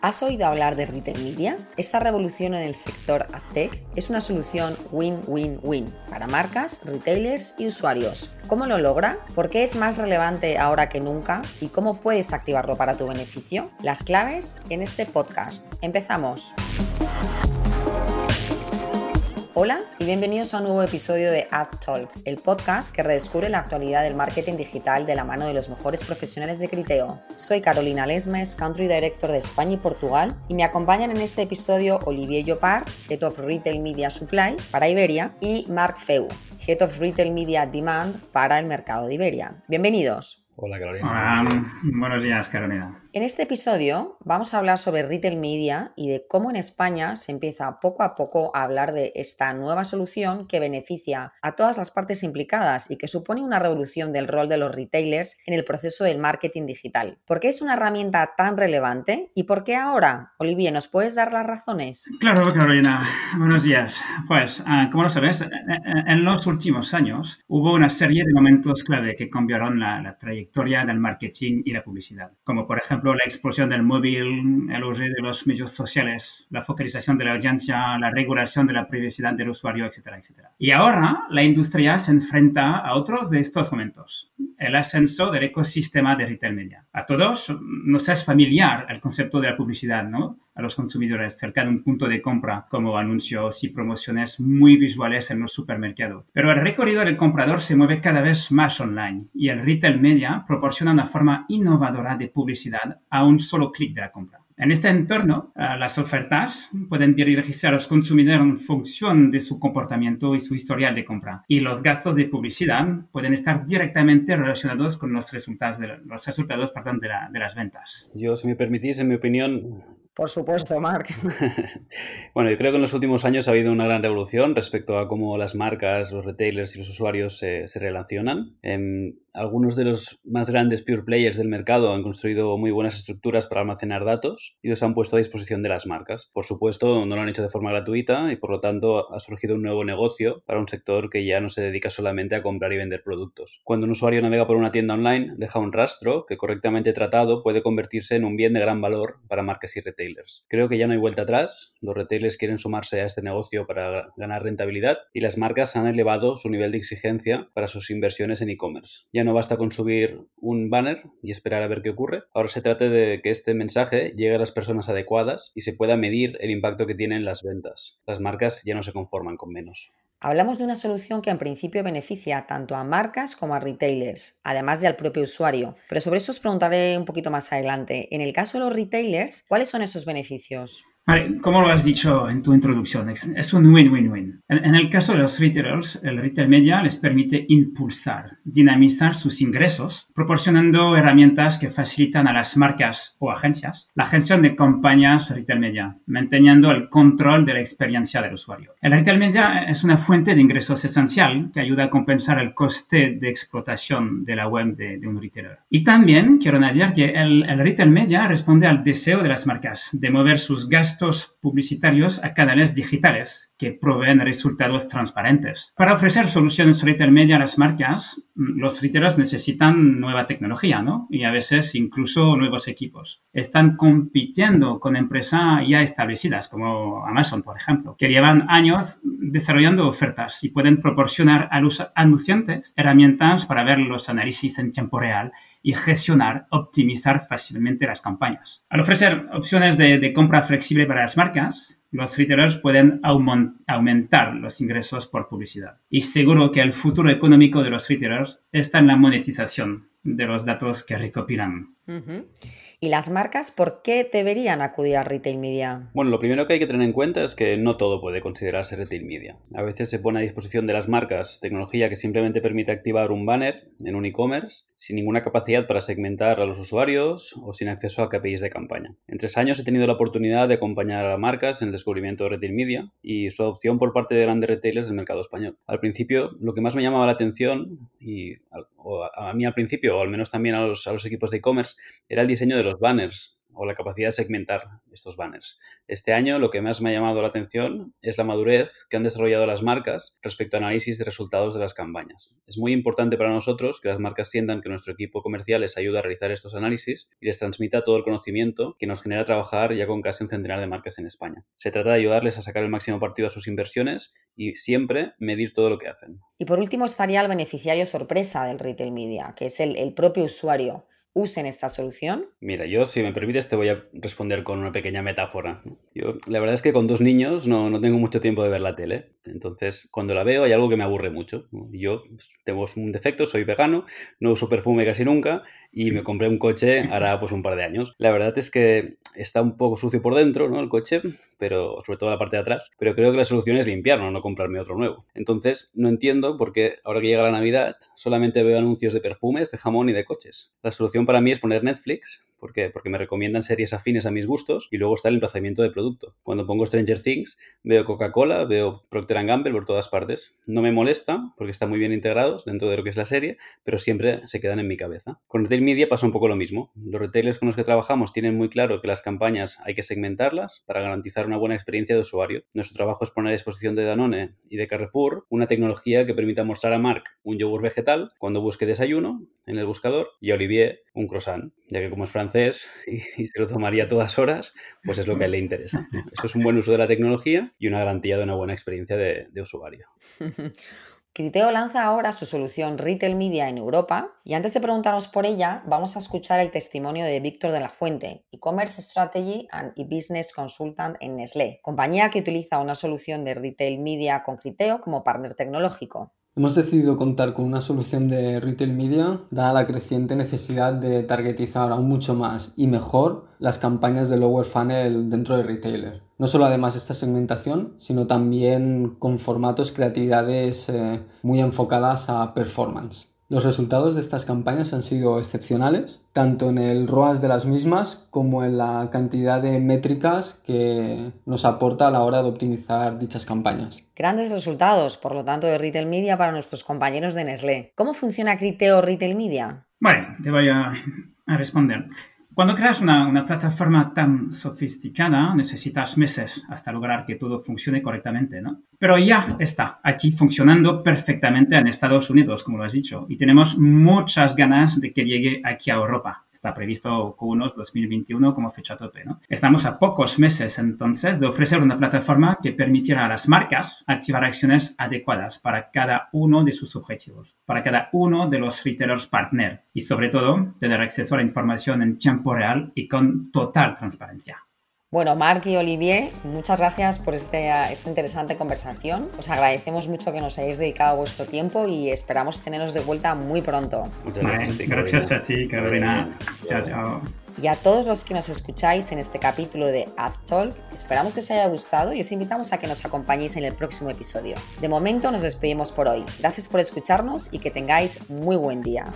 ¿Has oído hablar de Retail Media? Esta revolución en el sector AdTech es una solución win-win-win para marcas, retailers y usuarios. ¿Cómo lo logra? ¿Por qué es más relevante ahora que nunca? ¿Y cómo puedes activarlo para tu beneficio? Las claves en este podcast. Empezamos. Hola y bienvenidos a un nuevo episodio de Ad Talk, el podcast que redescubre la actualidad del marketing digital de la mano de los mejores profesionales de Criteo. Soy Carolina Lesmes, Country Director de España y Portugal, y me acompañan en este episodio Olivier Llopart, Head of Retail Media Supply para Iberia, y Mark Feu, Head of Retail Media Demand para el mercado de Iberia. Bienvenidos. Hola Carolina. Hola, buenos días Carolina. En este episodio vamos a hablar sobre retail media y de cómo en España se empieza poco a poco a hablar de esta nueva solución que beneficia a todas las partes implicadas y que supone una revolución del rol de los retailers en el proceso del marketing digital. ¿Por qué es una herramienta tan relevante y por qué ahora? Olivier, ¿nos puedes dar las razones? Claro, Carolina. Buenos días. Pues, ah, como lo sabes, en los últimos años hubo una serie de momentos clave que cambiaron la, la trayectoria del marketing y la publicidad, como por ejemplo la explosión del móvil, el uso de los medios sociales, la focalización de la audiencia, la regulación de la privacidad del usuario, etcétera, etcétera. Y ahora la industria se enfrenta a otros de estos momentos, el ascenso del ecosistema de retail media. A todos nos es familiar el concepto de la publicidad, ¿no? A los consumidores cerca de un punto de compra, como anuncios y promociones muy visuales en los supermercados. Pero el recorrido del comprador se mueve cada vez más online y el retail media proporciona una forma innovadora de publicidad a un solo clic de la compra. En este entorno, eh, las ofertas pueden dirigirse a los consumidores en función de su comportamiento y su historial de compra. Y los gastos de publicidad pueden estar directamente relacionados con los resultados de, los resultados perdón, de, de las ventas. Yo, si me permitís, en mi opinión, por supuesto, Mark. bueno, yo creo que en los últimos años ha habido una gran revolución respecto a cómo las marcas, los retailers y los usuarios se, se relacionan. En, algunos de los más grandes pure players del mercado han construido muy buenas estructuras para almacenar datos y los han puesto a disposición de las marcas. Por supuesto, no lo han hecho de forma gratuita y por lo tanto ha surgido un nuevo negocio para un sector que ya no se dedica solamente a comprar y vender productos. Cuando un usuario navega por una tienda online, deja un rastro que correctamente tratado puede convertirse en un bien de gran valor para marcas y retailers. Creo que ya no hay vuelta atrás, los retailers quieren sumarse a este negocio para ganar rentabilidad y las marcas han elevado su nivel de exigencia para sus inversiones en e-commerce. Ya no basta con subir un banner y esperar a ver qué ocurre, ahora se trata de que este mensaje llegue a las personas adecuadas y se pueda medir el impacto que tienen las ventas. Las marcas ya no se conforman con menos. Hablamos de una solución que en principio beneficia tanto a marcas como a retailers, además de al propio usuario. Pero sobre eso os preguntaré un poquito más adelante. En el caso de los retailers, ¿cuáles son esos beneficios? Vale, como lo has dicho en tu introducción, es un win-win-win. En, el caso de los retailers, el retail media les permite impulsar, dinamizar sus ingresos, proporcionando herramientas que facilitan a las marcas o agencias la gestión de campañas retail media, manteniendo el control de la experiencia del usuario. El retail media es una fuente de ingresos esencial que ayuda a compensar el coste de explotación de la web de, un retailer. Y también quiero añadir que el, el retail media responde al deseo de las marcas de mover sus gastos publicitarios a canales digitales que proveen resultados transparentes. Para ofrecer soluciones retail media a las marcas, mm, los retailers necesitan nueva tecnología, ¿no? Y a veces incluso nuevos equipos. Están compitiendo con empresas ya establecidas, como Amazon, por ejemplo, que llevan años desarrollando ofertas y pueden proporcionar a los anunciantes herramientas para ver los análisis en tiempo real y gestionar, optimizar fácilmente las campañas. Al ofrecer opciones de, compra flexible para las marcas, los retailers pueden aumentar los ingresos por publicidad. Y seguro que el futuro económico de los retailers está en la monetización de los datos que recopilan. ¿Y las marcas por qué deberían acudir a retail media? Bueno, lo primero que hay que tener en cuenta es que no todo puede considerarse retail media. A veces se pone a disposición de las marcas tecnología que simplemente permite activar un banner en un e-commerce sin ninguna capacidad para segmentar a los usuarios o sin acceso a KPIs de campaña. En tres años he tenido la oportunidad de acompañar a marcas en el descubrimiento de retail media y su adopción por parte de grandes retailers del mercado español. Al principio, lo que más me llamaba la atención, y a, mí al principio, o al menos también a los, a los equipos de e-commerce, era el diseño de los banners o la capacidad de segmentar estos banners. Este año lo que más me ha llamado la atención es la madurez que han desarrollado las marcas respecto a análisis de resultados de las campañas. Es muy importante para nosotros que las marcas sientan que nuestro equipo comercial les ayuda a realizar estos análisis y les transmita todo el conocimiento que nos genera trabajar ya con casi un centenar de marcas en España. Se trata de ayudarles a sacar el máximo partido a sus inversiones y siempre medir todo lo que hacen. Y por último estaría el beneficiario sorpresa del retail media, que es el, el propio usuario usen esta solución? Mira, yo, si me permites, te voy a responder con una pequeña metáfora. Yo, la verdad es que con dos niños no, no tengo mucho tiempo de ver la tele. Entonces, cuando la veo hay algo que me aburre mucho. Yo pues, tengo un defecto, soy vegano, no uso perfume casi nunca y me compré un coche hará pues un par de años. La verdad es que está un poco sucio por dentro, ¿no? El coche, pero sobre todo la parte de atrás. Pero creo que la solución es limpiarlo, no comprarme otro nuevo. Entonces, no entiendo por qué ahora que llega la Navidad solamente veo anuncios de perfumes, de jamón y de coches. La solución para mí es poner Netflix ¿Por qué? Porque me recomiendan series afines a mis gustos y luego está el emplazamiento de producto. Cuando pongo Stranger Things, veo Coca-Cola, veo Procter Gamble por todas partes. No me molesta porque están muy bien integrados dentro de lo que es la serie, pero siempre se quedan en mi cabeza. Con Retail Media pasa un poco lo mismo. Los retailers con los que trabajamos tienen muy claro que las campañas hay que segmentarlas para garantizar una buena experiencia de usuario. Nuestro trabajo es poner a disposición de Danone y de Carrefour una tecnología que permita mostrar a Mark un yogur vegetal cuando busque desayuno en el buscador y a Olivier un croissant, ya que como es francés y, se lo tomaría todas horas, pues es lo que le interesa. Eso es un buen uso de la tecnología y una garantía de una buena experiencia de, de usuario. Criteo lanza ahora su solución Retail Media en Europa y antes de preguntaros por ella, vamos a escuchar el testimonio de Víctor de la Fuente, e-commerce strategy and e-business consultant en Nestlé, compañía que utiliza una solución de Retail Media con Criteo como partner tecnológico. Hemos decidido contar con una solución de retail media dada la creciente necesidad de targetizar aún mucho más y mejor las campañas de lower funnel dentro de retailer. No solo además esta segmentación, sino también con formatos, creatividades eh, muy enfocadas a performance. Los resultados de estas campañas han sido excepcionales, tanto en el ROAS de las mismas como en la cantidad de métricas que nos aporta a la hora de optimizar dichas campañas. Grandes resultados, por lo tanto, de Retail Media para nuestros compañeros de Nestlé. ¿Cómo funciona Criteo Retail Media? Vale, te voy a, a responder. Cuando creas una, una, plataforma tan sofisticada, necesitas meses hasta lograr que todo funcione correctamente, ¿no? Pero ya está aquí funcionando perfectamente en Estados Unidos, como lo has dicho, y tenemos muchas ganas de que llegue aquí a Europa. Está previsto Q1 2021 como fecha tope. ¿no? Estamos a pocos meses entonces de ofrecer una plataforma que permitirá a las marcas activar acciones adecuadas para cada uno de sus objetivos, para cada uno de los retailers partner y sobre todo tener acceso a la información en tiempo real y con total transparencia. Bueno, Marc y Olivier, muchas gracias por este, esta interesante conversación. Os agradecemos mucho que nos hayáis dedicado vuestro tiempo y esperamos teneros de vuelta muy pronto. Muchas gracias, gracias a ti, Carolina. Chao, chao. Y a todos los que nos escucháis en este capítulo de AdTalk, esperamos que os haya gustado y os invitamos a que nos acompañéis en el próximo episodio. De momento nos despedimos por hoy. Gracias por escucharnos y que tengáis muy buen día.